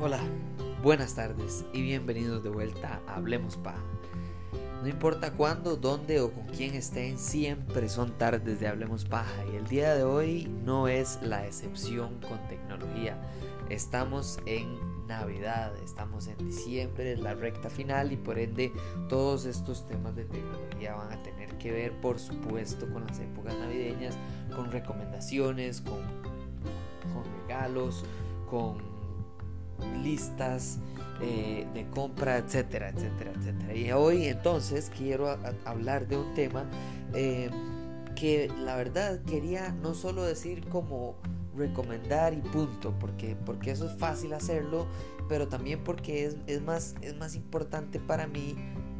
Hola, buenas tardes y bienvenidos de vuelta a Hablemos Pa. No importa cuándo, dónde o con quién estén, siempre son tardes de Hablemos Paja y el día de hoy no es la excepción con tecnología. Estamos en Navidad, estamos en diciembre, es la recta final y por ende todos estos temas de tecnología van a tener que ver por supuesto con las épocas navideñas, con recomendaciones, con, con regalos, con listas eh, de compra, etcétera, etcétera, etcétera. Y hoy entonces quiero hablar de un tema eh, que la verdad quería no solo decir como recomendar y punto, porque, porque eso es fácil hacerlo, pero también porque es, es, más, es más importante para mí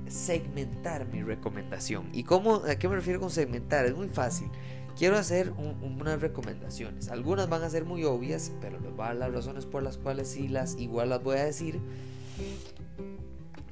segmentar mi recomendación. ¿Y cómo, a qué me refiero con segmentar? Es muy fácil. Quiero hacer unas recomendaciones. Algunas van a ser muy obvias, pero les voy a dar las razones por las cuales sí las igual las voy a decir.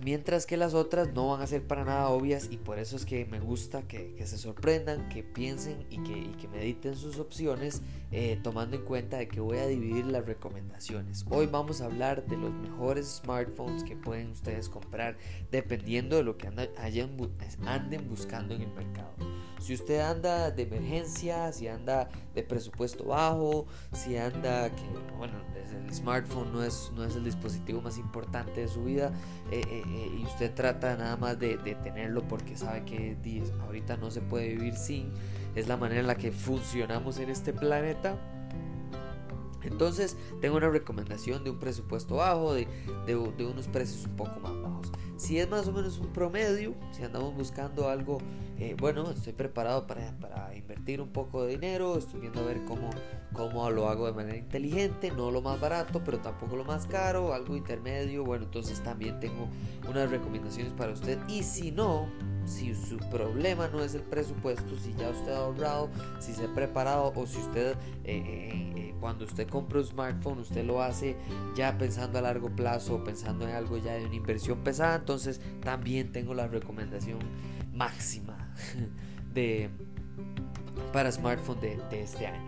Mientras que las otras no van a ser para nada obvias y por eso es que me gusta que, se sorprendan, que piensen y que, mediten sus opciones eh, tomando en cuenta de que voy a dividir las recomendaciones. Hoy vamos a hablar de los mejores smartphones que pueden ustedes comprar dependiendo de lo que anden buscando en el mercado. Si usted anda de emergencia, si anda de presupuesto bajo, si anda que, bueno, el smartphone no es, no es el dispositivo más importante de su vida eh, eh, eh, y usted trata nada más de, tenerlo porque sabe que ahorita no se puede vivir sin, es la manera en la que funcionamos en este planeta. Entonces tengo una recomendación de un presupuesto bajo, de, de, de unos precios un poco más. Si es más o menos un promedio, si andamos buscando algo, eh, bueno, estoy preparado para, para, invertir un poco de dinero, estoy viendo a ver cómo, cómo lo hago de manera inteligente, no lo más barato, pero tampoco lo más caro, algo intermedio, bueno, entonces también tengo unas recomendaciones para usted. Y si no, si su problema no es el presupuesto, si ya usted ha ahorrado, si se ha preparado o si usted... Eh, eh, cuando usted compra un smartphone, usted lo hace ya pensando a largo plazo, pensando en algo ya de una inversión pesada, entonces también tengo la recomendación máxima de, para smartphone de este año.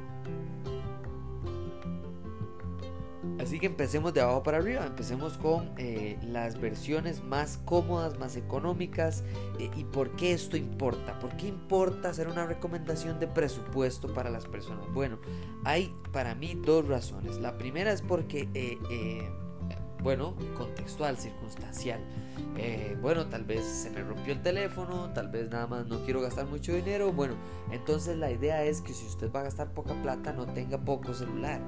Así que empecemos de abajo para arriba, empecemos con eh, las versiones más cómodas, más económicas eh, y por qué esto importa. ¿Por qué importa hacer una recomendación de presupuesto para las personas? Bueno, hay para mí dos razones. La primera es porque, eh, bueno, contextual, circunstancial. bueno, tal vez se me rompió el teléfono, tal vez nada más no quiero gastar mucho dinero. Bueno, entonces la idea es que si usted va a gastar poca plata, no tenga poco celular.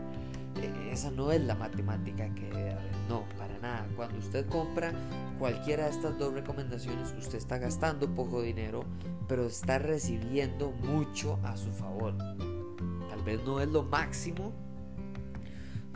Esa no es la matemática que. No, para nada. Cuando usted compra cualquiera de estas dos recomendaciones, usted está gastando poco dinero, pero está recibiendo mucho a su favor. Tal vez no es lo máximo,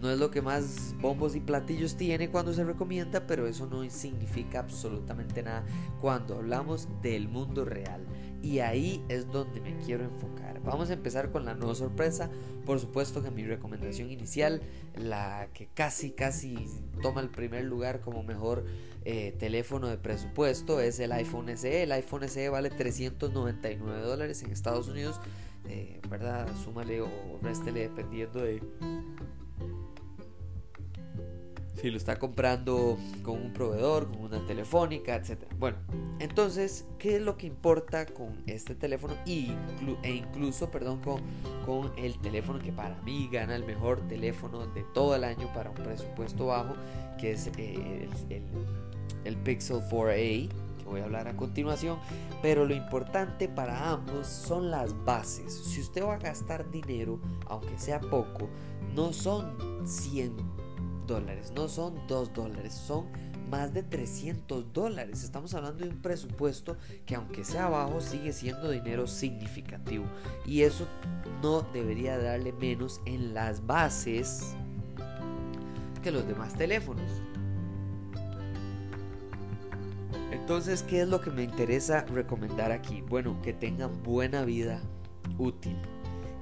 no es lo que más bombos y platillos tiene cuando se recomienda, pero eso no significa absolutamente nada cuando hablamos del mundo real. Y ahí es donde me quiero enfocar. Vamos a empezar con la no sorpresa. Por supuesto que mi recomendación inicial, la que casi, casi toma el primer lugar como mejor eh, teléfono de presupuesto, es el iPhone SE. El iPhone SE vale 399 dólares en Estados Unidos. Eh, ¿Verdad? Súmale o réstele dependiendo de si lo está comprando con un proveedor, con una telefónica, etc. Bueno, entonces, ¿qué es lo que importa con este teléfono e incluso, perdón, con, con el teléfono que para mí gana el mejor teléfono de todo el año para un presupuesto bajo, que es eh, el, el Pixel 4a? que voy a hablar a continuación, pero lo importante para ambos son las bases. Si usted va a gastar dinero, aunque sea poco, no son 100 no son 2 dólares, son más de 300 dólares. Estamos hablando de un presupuesto que aunque sea bajo sigue siendo dinero significativo. Y eso no debería darle menos en las bases que los demás teléfonos. Entonces, ¿qué es lo que me interesa recomendar aquí? Bueno, que tengan buena vida útil.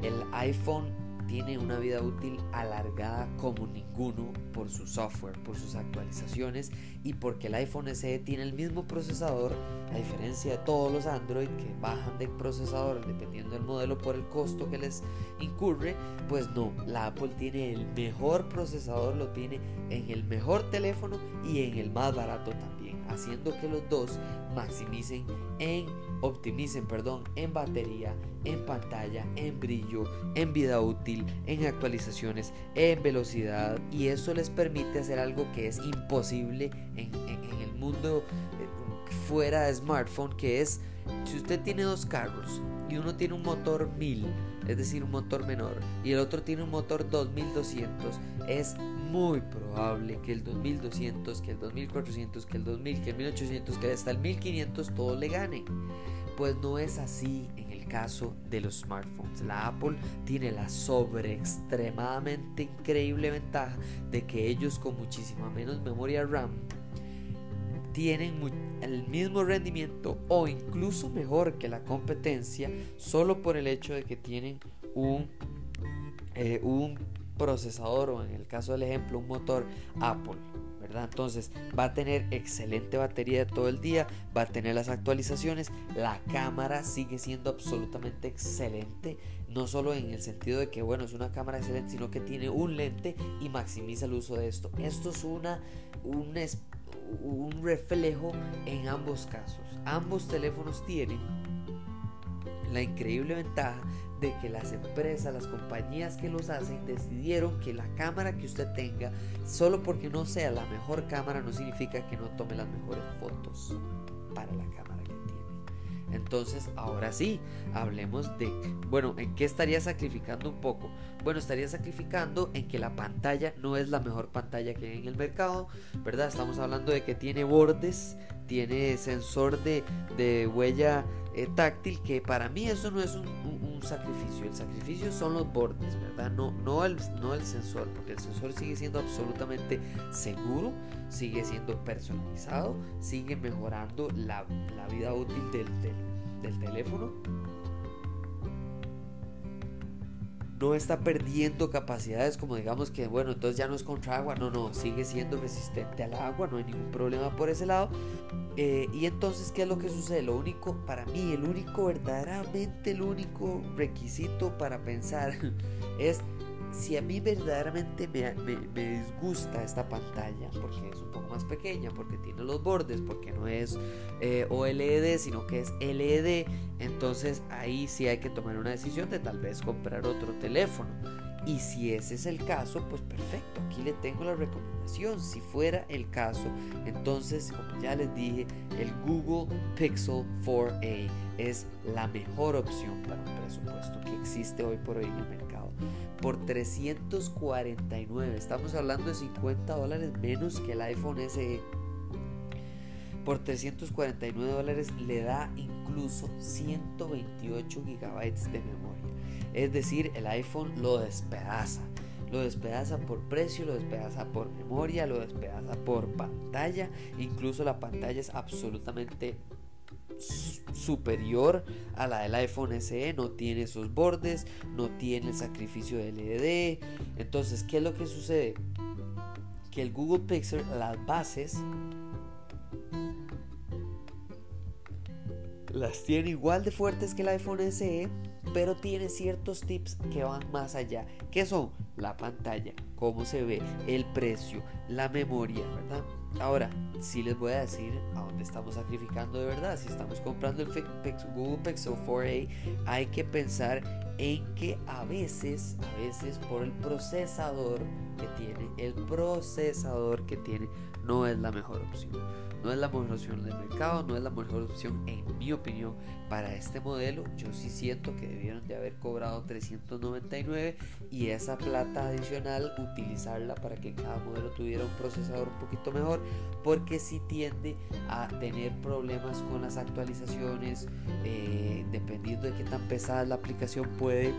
El iPhone tiene una vida útil alargada como ninguno por su software, por sus actualizaciones y porque el iPhone SE tiene el mismo procesador, a diferencia de todos los Android que bajan de procesador dependiendo del modelo por el costo que les incurre, pues no, la Apple tiene el mejor procesador, lo tiene en el mejor teléfono y en el más barato también, haciendo que los dos maximicen en optimicen, perdón, en batería, en pantalla, en brillo, en vida útil, en actualizaciones, en velocidad y eso les permite hacer algo que es imposible en, el mundo eh, fuera de smartphone, que es si usted tiene dos carros y uno tiene un motor 1000, es decir, un motor menor, y el otro tiene un motor 2200, es muy probable que el 2200, que el 2400, que el 2000, que el 1800, que hasta el 1500 todo le gane. Pues no es así en el caso de los smartphones. La Apple tiene la sobre extremadamente increíble ventaja de que ellos con muchísima menos memoria RAM tienen el mismo rendimiento o incluso mejor que la competencia solo por el hecho de que tienen un, eh, un procesador o en el caso del ejemplo un motor Apple. Entonces va a tener excelente batería todo el día, va a tener las actualizaciones, la cámara sigue siendo absolutamente excelente, no solo en el sentido de que bueno, es una cámara excelente, sino que tiene un lente y maximiza el uso de esto. Esto es una, un, un reflejo en ambos casos. Ambos teléfonos tienen la increíble ventaja de que las empresas, las compañías que los hacen decidieron que la cámara que usted tenga, solo porque no sea la mejor cámara, no significa que no tome las mejores fotos para la cámara que tiene. Entonces, ahora sí, hablemos de, bueno, ¿en qué estaría sacrificando un poco? Bueno, estaría sacrificando en que la pantalla no es la mejor pantalla que hay en el mercado, ¿verdad? Estamos hablando de que tiene bordes, tiene sensor de, de huella eh, táctil, que para mí eso no es un, sacrificio. El sacrificio son los bordes, ¿verdad? No, no, el, no el sensor, porque el sensor sigue siendo absolutamente seguro, sigue siendo personalizado, sigue mejorando la, vida útil del, del teléfono no está perdiendo capacidades como digamos que bueno entonces ya no es contra agua no no sigue siendo resistente al agua no hay ningún problema por ese lado. Eh, y entonces qué es lo que sucede lo único para mí el único verdaderamente el único requisito para pensar es si a mí verdaderamente me, disgusta esta pantalla, porque es un poco más pequeña, porque tiene los bordes, porque no es eh, OLED, sino que es LED, entonces ahí sí hay que tomar una decisión de tal vez comprar otro teléfono. Y si ese es el caso, pues perfecto, aquí le tengo la recomendación. Si fuera el caso, entonces, como ya les dije, el Google Pixel 4a es la mejor opción para un presupuesto que existe hoy por hoy en el mercado por 349. Estamos hablando de 50 dólares menos que el iPhone SE. Por 349 dólares le da incluso 128 gigabytes de memoria. Es decir, el iPhone lo despedaza. Lo despedaza por precio, lo despedaza por memoria, lo despedaza por pantalla. Incluso la pantalla es absolutamente superior a la del iPhone SE, no tiene esos bordes, no tiene el sacrificio de LED. Entonces, ¿qué es lo que sucede? Que el Google Pixel, las bases, las tiene igual de fuertes que el iPhone SE, pero tiene ciertos tips que van más allá. ¿Qué son? La pantalla, cómo se ve, el precio, la memoria, ¿verdad? Ahora, si les voy a decir a dónde estamos sacrificando de verdad. Si estamos comprando el Google Pixel 4a, hay que pensar en que a veces, a veces por el procesador que tiene, el procesador que tiene no es la mejor opción. No es la mejor opción del mercado, no es la mejor opción en mi opinión para este modelo. Yo sí siento que debieron de haber cobrado 399 y esa plata adicional utilizarla para que cada modelo tuviera un procesador un poquito mejor porque si tiende a tener problemas con las actualizaciones eh, dependiendo de qué tan pesada la aplicación puede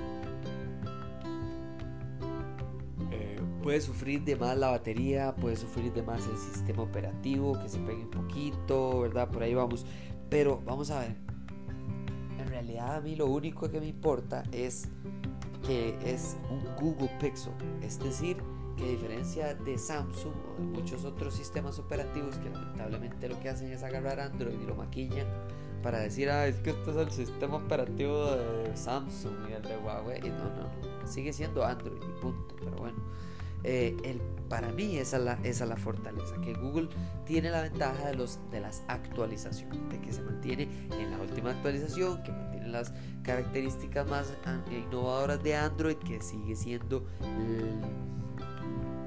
puede sufrir de más la batería, puede sufrir de más el sistema operativo, que se pegue un poquito, ¿verdad? Por ahí vamos. Pero vamos a ver. En realidad a mí lo único que me importa es que es un Google Pixel, es decir, que a diferencia de Samsung o de muchos otros sistemas operativos que lamentablemente lo que hacen es agarrar Android y lo maquillan para decir, ah, es que este es el sistema operativo de Samsung y el de Huawei. Y no, no, sigue siendo Android y punto. Pero bueno, eh, el, para mí esa es, la, fortaleza, que Google tiene la ventaja de, los, de las actualizaciones, de que se mantiene en la última actualización, que mantiene las características más innovadoras de Android, que sigue siendo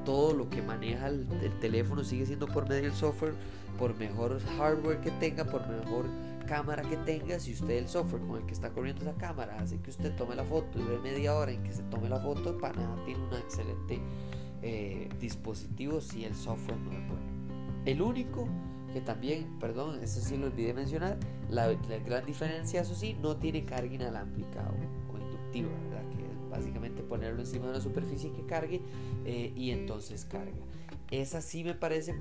todo lo que maneja el, teléfono sigue siendo por medio del software, por mejor hardware que tenga, por mejor cámara que tenga. Si usted el software con el que está corriendo esa cámara hace que usted tome la foto y ve media hora en que se tome la foto, para nada tiene un excelente eh, dispositivo si el software no es bueno. El único que también, perdón, eso sí lo olvidé mencionar, la, gran diferencia, eso sí, no tiene carga inalámbrica o, inductiva, básicamente ponerlo encima de una superficie que cargue eh, y entonces carga. Esa sí me parece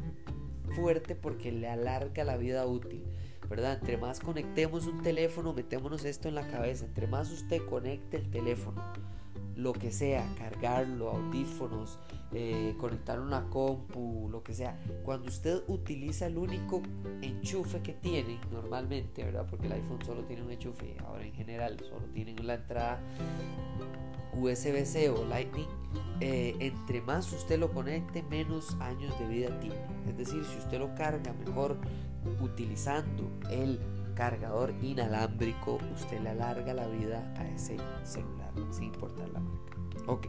fuerte porque le alarga la vida útil. ¿verdad? Entre más conectemos un teléfono, metémonos esto en la cabeza, entre más usted conecte el teléfono, lo que sea, cargarlo, audífonos, eh, conectar una compu, lo que sea. Cuando usted utiliza el único enchufe que tiene normalmente, ¿verdad? Porque el iPhone solo tiene un enchufe, ahora en general solo tienen la entrada USB-C o Lightning, eh, entre más usted lo conecte, menos años de vida tiene. Es decir, si usted lo carga mejor utilizando el cargador inalámbrico, usted le alarga la vida a ese celular, sin importar la marca. Ok.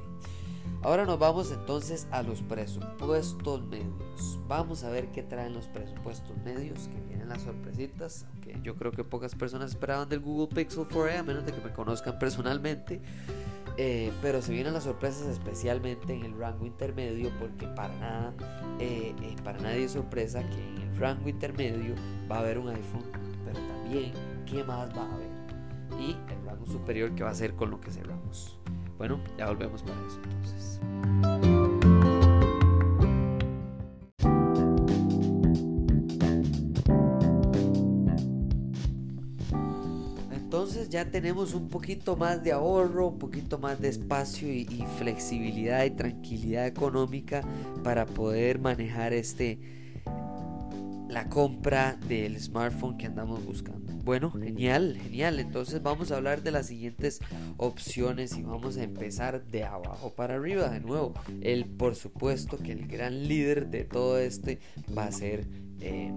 Ahora nos vamos entonces a los presupuestos medios. Vamos a ver qué traen los presupuestos medios, que vienen las sorpresitas, aunque yo creo que pocas personas esperaban del Google Pixel 4a, a menos de que me conozcan personalmente. Eh, pero se vienen las sorpresas especialmente en el rango intermedio porque para nada, eh, eh, para nadie es sorpresa que en el rango intermedio va a haber un iPhone, pero también qué más va a haber y el rango superior que va a ser con lo que cerramos. Bueno, ya volvemos para eso entonces. Entonces ya tenemos un poquito más de ahorro, un poquito más de espacio y, flexibilidad y tranquilidad económica para poder manejar este la compra del smartphone que andamos buscando. Bueno, genial, genial. Entonces vamos a hablar de las siguientes opciones y vamos a empezar de abajo para arriba. De nuevo, el por supuesto que el gran líder de todo este va a ser... Eh,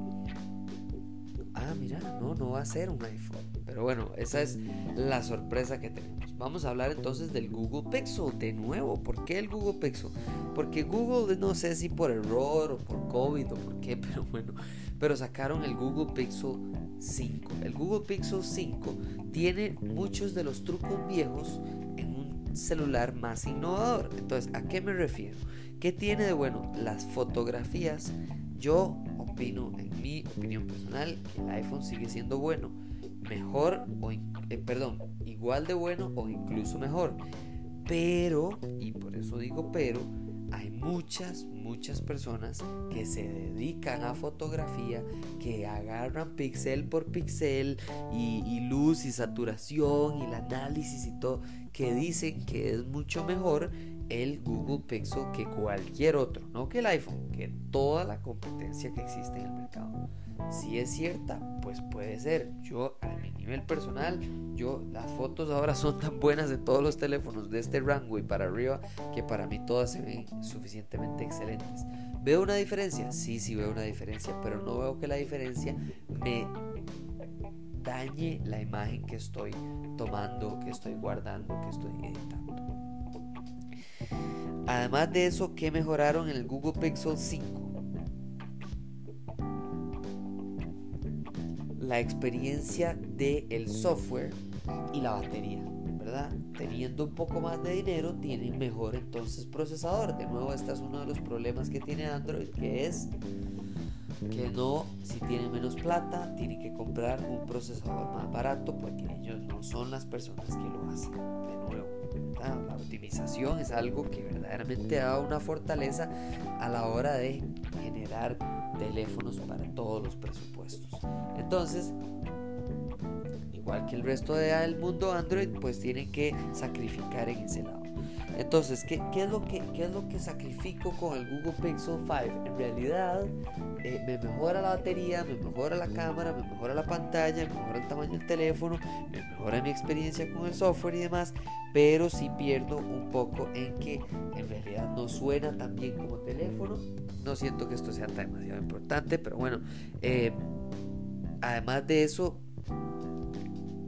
ah, mira, no, no va a ser un iPhone. Pero bueno, esa es la sorpresa que tenemos. Vamos a hablar entonces del Google Pixel de nuevo. ¿Por qué el Google Pixel? Porque Google, no sé si por error o por COVID o por qué, pero bueno, pero sacaron el Google Pixel 5. El Google Pixel 5 tiene muchos de los trucos viejos en un celular más innovador. Entonces, ¿a qué me refiero? ¿Qué tiene de bueno? Las fotografías. Yo opino, en mi opinión personal, que el iPhone sigue siendo bueno. Mejor o, eh, perdón, igual de bueno o incluso mejor. Pero, y por eso digo pero, hay muchas, muchas personas que se dedican a fotografía, que agarran pixel por pixel y, luz y saturación y el análisis y todo, que dicen que es mucho mejor el Google Pixel que cualquier otro, no que el iPhone, que toda la competencia que existe en el mercado. Si es cierta, pues puede ser. Yo a mi nivel personal, yo las fotos ahora son tan buenas de todos los teléfonos de este rango y para arriba que para mí todas se ven suficientemente excelentes. ¿Veo una diferencia? Sí, sí veo una diferencia, pero no veo que la diferencia me dañe la imagen que estoy tomando, que estoy guardando, que estoy editando. Además de eso, ¿qué mejoraron en el Google Pixel 5? La experiencia del el software y la batería, ¿verdad? Teniendo un poco más de dinero, tienen mejor entonces procesador. De nuevo, este es uno de los problemas que tiene Android, que es que no, si tiene menos plata, tiene que comprar un procesador más barato porque ellos no son las personas que lo hacen. De nuevo, la optimización es algo que verdaderamente da una fortaleza a la hora de generar teléfonos para todos los presupuestos. Entonces, igual que el resto del mundo Android, pues tienen que sacrificar en ese lado. Entonces, ¿qué, qué es lo que, ¿qué es lo que sacrifico con el Google Pixel 5? En realidad, eh, me mejora la batería, me mejora la cámara, me mejora la pantalla, me mejora el tamaño del teléfono, me mejora mi experiencia con el software y demás, pero sí pierdo un poco en que en realidad no suena tan bien como teléfono. No siento que esto sea demasiado importante, pero bueno, eh, además de eso,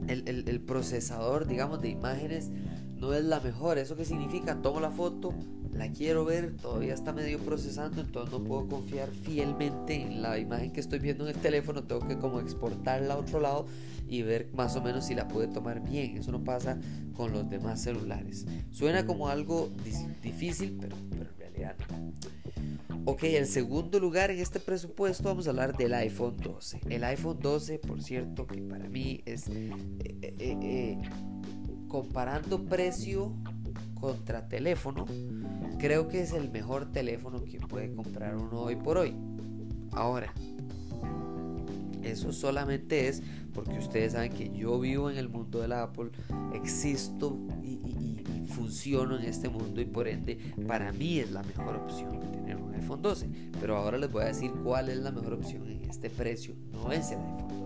el, procesador, digamos, de imágenes no es la mejor. ¿Eso qué significa? Tomo la foto, la quiero ver, todavía está medio procesando, entonces no puedo confiar fielmente en la imagen que estoy viendo en el teléfono. Tengo que como exportarla a otro lado y ver más o menos si la pude tomar bien. Eso no pasa con los demás celulares. Suena como algo difícil, pero, pero en realidad no. Ok, en segundo lugar en este presupuesto vamos a hablar del iPhone 12. El iPhone 12, por cierto, que para mí es eh, eh, eh, comparando precio contra teléfono, creo que es el mejor teléfono que puede comprar uno hoy por hoy. Ahora, eso solamente es porque ustedes saben que yo vivo en el mundo de la Apple, existo y, funciono en este mundo y por ende para mí es la mejor opción tener un iPhone 12. Pero ahora les voy a decir cuál es la mejor opción en este precio. No es el iPhone 12.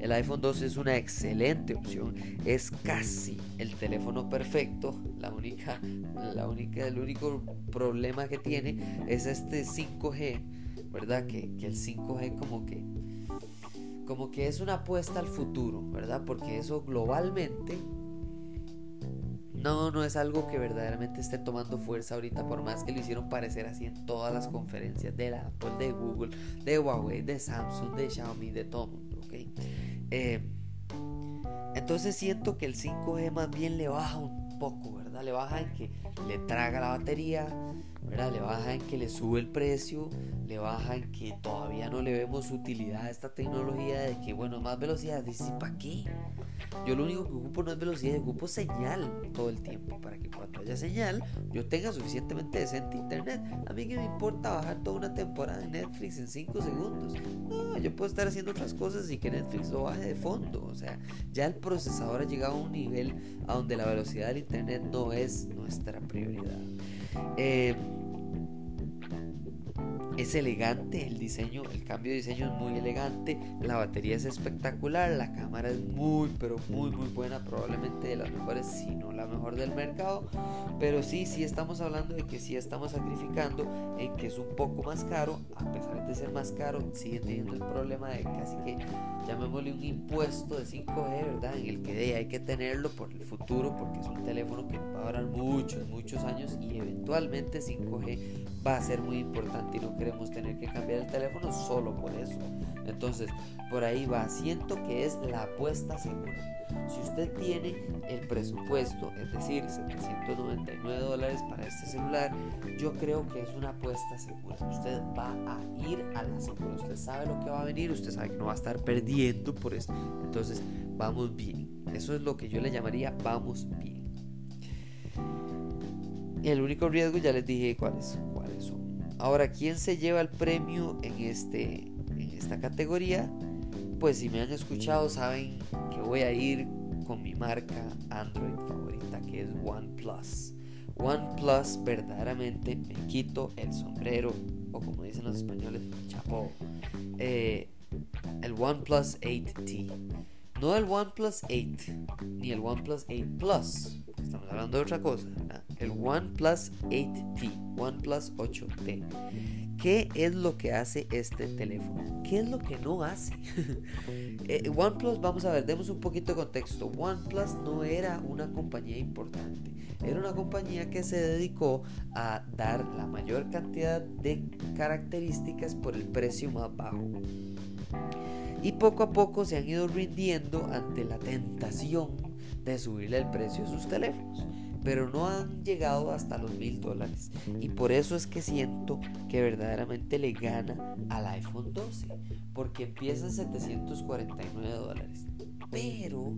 El iPhone 12 es una excelente opción. Es casi el teléfono perfecto. La única, la única, el único problema que tiene es este 5G, ¿verdad? Que, que el 5G como que como que es una apuesta al futuro, ¿verdad? Porque eso globalmente no, no es algo que verdaderamente esté tomando fuerza ahorita, por más que lo hicieron parecer así en todas las conferencias de Apple, de Google, de Huawei, de Samsung, de Xiaomi, de todo. Eh, entonces siento que el 5G más bien le baja un poco, ¿verdad? Le baja en que le traga la batería, ¿verdad? Le baja en que le sube el precio, le baja en que todavía no le vemos utilidad a esta tecnología de que, bueno, más velocidad, dice, ¿para qué? Yo lo único que ocupo no es velocidad, ocupo señal todo el tiempo para que cuando haya señal yo tenga suficientemente decente internet. A mí que me importa bajar toda una temporada de Netflix en 5 segundos. No, yo puedo estar haciendo otras cosas y que Netflix lo baje de fondo. O sea, ya el procesador ha llegado a un nivel a donde la velocidad del internet no es nuestra prioridad. Eh, es elegante el diseño, el cambio de diseño es muy elegante, la batería es espectacular, la cámara es muy pero muy muy buena, probablemente de las mejores, si no la mejor del mercado, pero sí, sí estamos hablando de que sí estamos sacrificando en que es un poco más caro, a pesar de ser más caro, sigue teniendo el problema de casi que llamémosle un impuesto de 5G, ¿verdad? En el que hay que tenerlo por el futuro, porque es un teléfono que va a durar muchos, muchos años y eventualmente 5G va a ser muy importante y no queremos tener que cambiar el teléfono solo por eso. Entonces, por ahí va. Siento que es la apuesta segura. Si usted tiene el presupuesto, es decir, 799 dólares para este celular, yo creo que es una apuesta segura. Usted va a ir a la segura. Usted sabe lo que va a venir, usted sabe que no va a estar perdiendo por esto. Entonces, vamos bien. Eso es lo que yo le llamaría vamos bien. El único riesgo ya les dije cuáles son. Ahora, ¿quién se lleva el premio en, este, en esta categoría? Pues si me han escuchado saben que voy a ir con mi marca Android favorita que es OnePlus. OnePlus verdaderamente me quito el sombrero o como dicen los españoles, chapó. Eh, el OnePlus 8T. No el OnePlus 8 ni el OnePlus 8 Plus. Estamos hablando de otra cosa. El OnePlus 8T, OnePlus 8T. ¿Qué es lo que hace este teléfono? ¿Qué es lo que no hace? Eh, OnePlus, vamos a ver, demos un poquito de contexto. OnePlus no era una compañía importante. Era una compañía que se dedicó a dar la mayor cantidad de características por el precio más bajo. Y poco a poco se han ido rindiendo ante la tentación de subirle el precio a sus teléfonos pero no han llegado hasta los mil dólares. Y por eso es que siento que verdaderamente le gana al iPhone 12, porque empieza en 749 dólares. Pero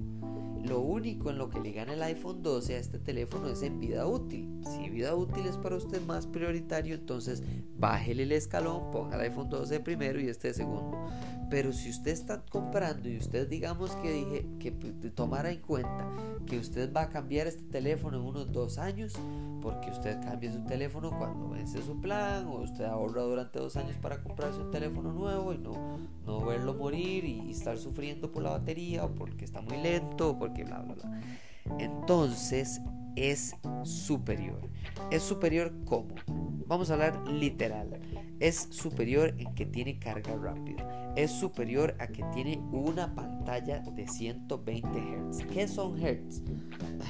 lo único en lo que le gana el iPhone 12 a este teléfono es en vida útil. Si vida útil es para usted más prioritario, entonces bájele el escalón, ponga el iPhone 12 primero y este segundo. Pero si usted está comprando y usted digamos que dije que tomara en cuenta que usted va a cambiar este teléfono en unos dos años, porque usted cambia su teléfono cuando vence su plan, o usted ahorra durante dos años para comprarse un teléfono nuevo y no, no verlo morir y estar sufriendo por la batería, o porque está muy lento, o porque bla, bla, bla. Entonces es superior. ¿Es superior cómo? Vamos a hablar literal. Es superior en que tiene carga rápida. Es superior a que tiene una pantalla de 120 Hz. ¿Qué son Hz?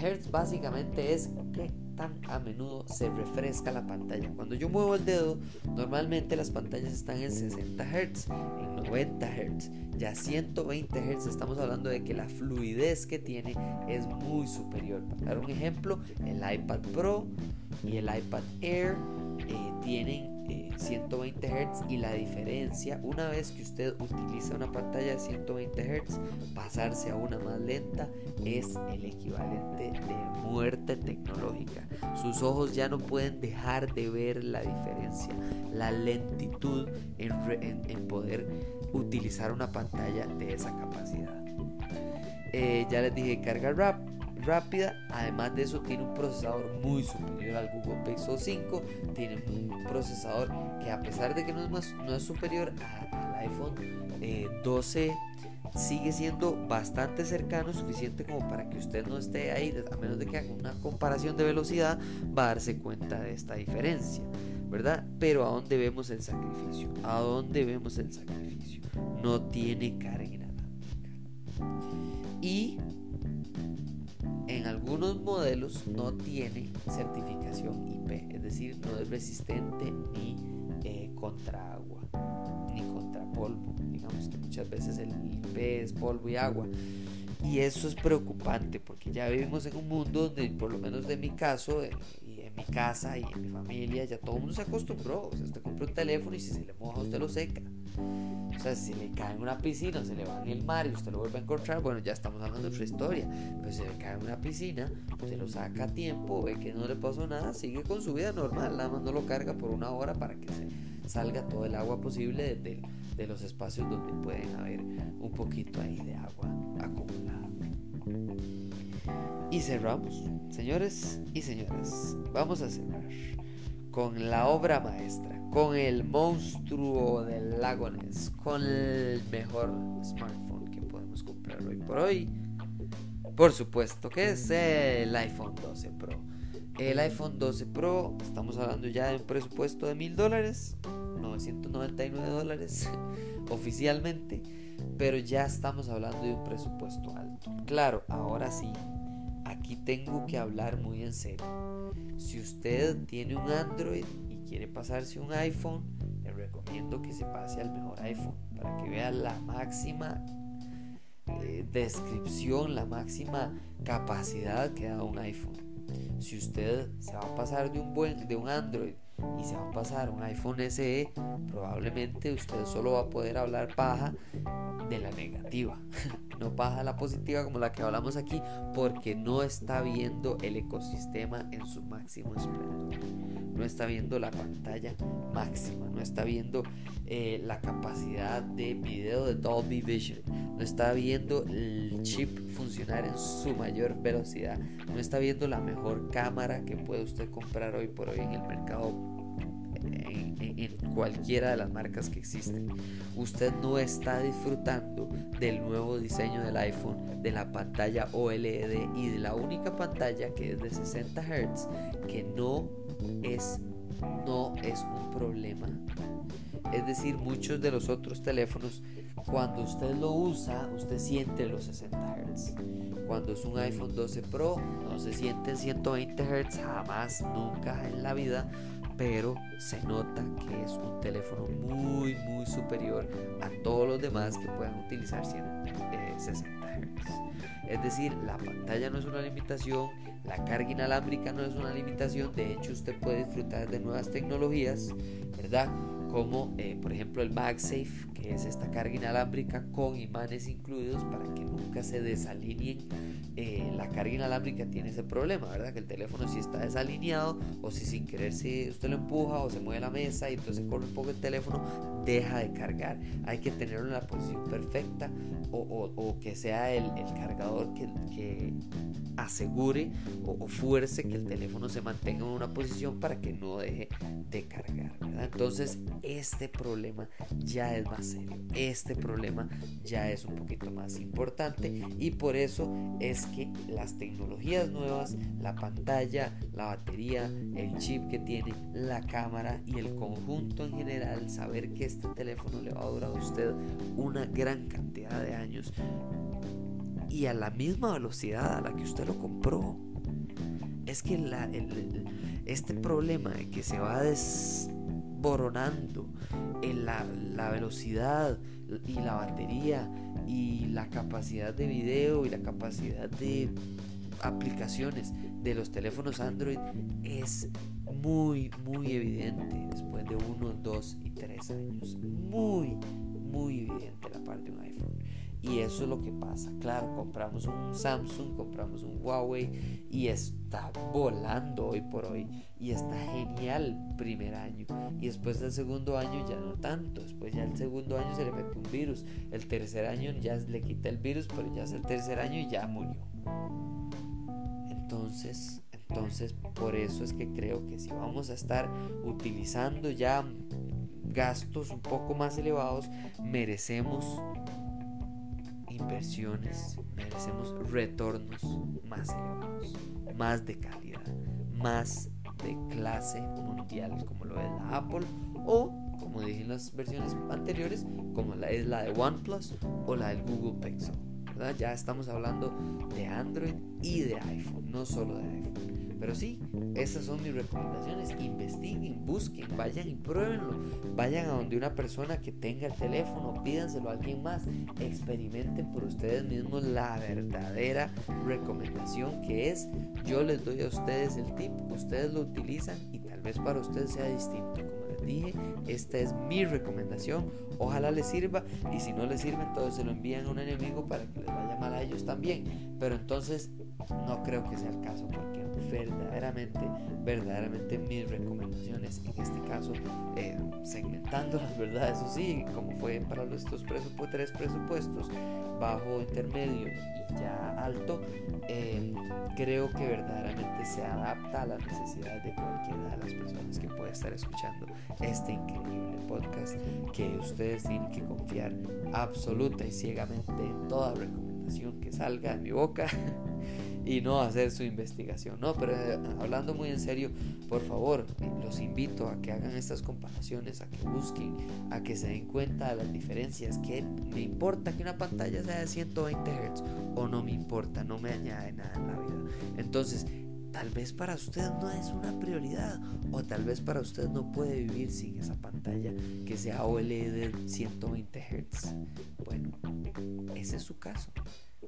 Hertz básicamente es qué tan a menudo se refresca la pantalla. Cuando yo muevo el dedo, normalmente las pantallas están en 60 Hz, en 90 Hz, ya 120 Hz. Estamos hablando de que la fluidez que tiene es muy superior. Para dar un ejemplo, el iPad Pro y el iPad Air eh, tienen 120 Hz y la diferencia una vez que usted utiliza una pantalla de 120 Hz pasarse a una más lenta es el equivalente de muerte tecnológica. Sus ojos ya no pueden dejar de ver la diferencia la lentitud en, poder utilizar una pantalla de esa capacidad. Eh, ya les dije carga rap rápida. Además de eso tiene un procesador muy superior al Google Pixel 5. Tiene un procesador que a pesar de que no es, más, no es superior al iPhone 12 eh, sigue siendo bastante cercano, suficiente como para que usted no esté ahí, a menos de que haga una comparación de velocidad, va a darse cuenta de esta diferencia, ¿verdad? Pero ¿a dónde vemos el sacrificio? ¿A dónde vemos el sacrificio? No tiene carga Y en algunos modelos no tiene certificación IP, es decir, no es resistente ni eh, contra agua, ni contra polvo. Digamos que muchas veces el IP es polvo y agua. Y eso es preocupante porque ya vivimos en un mundo donde, por lo menos de mi caso, eh, y en mi casa y en mi familia, ya todo el mundo se acostumbró. O sea, usted compra un teléfono y si se le moja, usted lo seca. O sea, si le cae en una piscina, se le va en el mar y usted lo vuelve a encontrar, bueno, ya estamos hablando de otra historia. Pero si le cae en una piscina, usted lo saca a tiempo, ve que no le pasó nada, sigue con su vida normal, nada más no lo carga por una hora para que se salga todo el agua posible de, de los espacios donde pueden haber un poquito ahí de agua acumulada. Y cerramos, señores y señoras, vamos a cerrar con la obra maestra con el monstruo del lago Ness, con el mejor smartphone que podemos comprar hoy por hoy. Por supuesto que es el iPhone 12 Pro. El iPhone 12 Pro, estamos hablando ya de un presupuesto de mil dólares, 999 dólares oficialmente, pero ya estamos hablando de un presupuesto alto. Claro, ahora sí, aquí tengo que hablar muy en serio. Si usted tiene un Android quiere pasarse un iPhone, le recomiendo que se pase al mejor iPhone para que vea la máxima eh, descripción, la máxima capacidad que da un iPhone. Si usted se va a pasar de un buen de un Android y se va a pasar un iPhone SE, probablemente usted solo va a poder hablar paja de la negativa, no paja la positiva como la que hablamos aquí, porque no está viendo el ecosistema en su máximo esplendor no está viendo la pantalla máxima, no está viendo eh, la capacidad de video de Dolby Vision, no está viendo el chip funcionar en su mayor velocidad, no está viendo la mejor cámara que puede usted comprar hoy por hoy en el mercado en, cualquiera de las marcas que existen. Usted no está disfrutando del nuevo diseño del iPhone, de la pantalla OLED y de la única pantalla que es de 60 Hz que no es, no es un problema. Es decir, muchos de los otros teléfonos, cuando usted lo usa, usted siente los 60 Hz. Cuando es un iPhone 12 Pro, no se siente 120 Hz jamás, nunca en la vida, pero se nota que es un teléfono muy, muy superior a todos los demás que puedan utilizar 60 Hz. Es decir, la pantalla no es una limitación, la carga inalámbrica no es una limitación, de hecho usted puede disfrutar de nuevas tecnologías, ¿verdad? como eh, por ejemplo el MagSafe, que es esta carga inalámbrica con imanes incluidos para que nunca se desalineen. Eh, la carga inalámbrica tiene ese problema, ¿verdad? Que el teléfono si está desalineado o si sin querer si usted lo empuja o se mueve la mesa y entonces corre un poco el teléfono, deja de cargar. Hay que tenerlo en la posición perfecta o, que sea el, cargador que asegure o, o, fuerce que el teléfono se mantenga en una posición para que no deje de cargar. Entonces este problema ya es más serio, este problema ya es un poquito más importante y por eso es que las tecnologías nuevas, la pantalla, la batería, el chip que tiene, la cámara y el conjunto en general, saber que este teléfono le va a durar a usted una gran cantidad de años y a la misma velocidad a la que usted lo compró. Es que este problema de que se va desboronando en la, velocidad y la batería y la capacidad de video y la capacidad de aplicaciones de los teléfonos Android es muy, muy evidente después de uno, dos y tres años. Muy, muy evidente la parte de. Y eso es lo que pasa. Claro, compramos un Samsung, compramos un Huawei y está volando hoy por hoy. Y está genial primer año. Y después del segundo año ya no tanto. Después ya el segundo año se le mete un virus. El tercer año ya le quita el virus, pero ya es el tercer año y ya murió. Entonces, entonces por eso es que creo que si vamos a estar utilizando ya gastos un poco más elevados, merecemos inversiones, merecemos retornos más elevados, más de calidad, más de clase mundial como lo es la Apple o como dije en las versiones anteriores como la es la de OnePlus o la del Google Pixel. Ya estamos hablando de Android y de iPhone, no solo de iPhone. Pero sí, esas son mis recomendaciones. Investiguen, busquen, vayan y pruébenlo. Vayan a donde una persona que tenga el teléfono, pídanselo a alguien más. Experimenten por ustedes mismos la verdadera recomendación que es yo les doy a ustedes el tip, ustedes lo utilizan y tal vez para ustedes sea distinto. Como les dije, esta es mi recomendación. Ojalá les sirva y si no les sirve, entonces se lo envían a un enemigo para que les vaya mal a ellos también. Pero entonces no creo que sea el caso porque verdaderamente, verdaderamente mis recomendaciones, en este caso, eh, segmentando las verdades, eso sí, como fue para estos presupuestos, tres presupuestos, bajo, intermedio y ya alto, eh, creo que verdaderamente se adapta a las necesidades de cualquiera de las personas que pueda estar escuchando este increíble podcast que ustedes tienen que confiar absoluta y ciegamente en toda recomendación que salga de mi boca y no hacer su investigación. No, pero eh, hablando muy en serio, por favor, los invito a que hagan estas comparaciones, a que busquen, a que se den cuenta de las diferencias, que me importa que una pantalla sea de 120 Hz o no me importa, no me añade nada en la vida. Entonces, tal vez para usted no es una prioridad o tal vez para usted no puede vivir sin esa pantalla que sea OLED de 120 Hz. Bueno, ese es su caso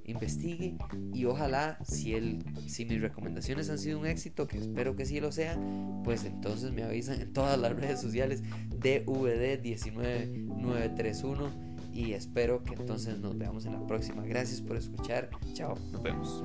investigue y ojalá si, el, si mis recomendaciones han sido un éxito, que espero que sí lo sean, pues entonces me avisan en todas las redes sociales DVD19931 y espero que entonces nos veamos en la próxima. Gracias por escuchar. Chao, nos vemos.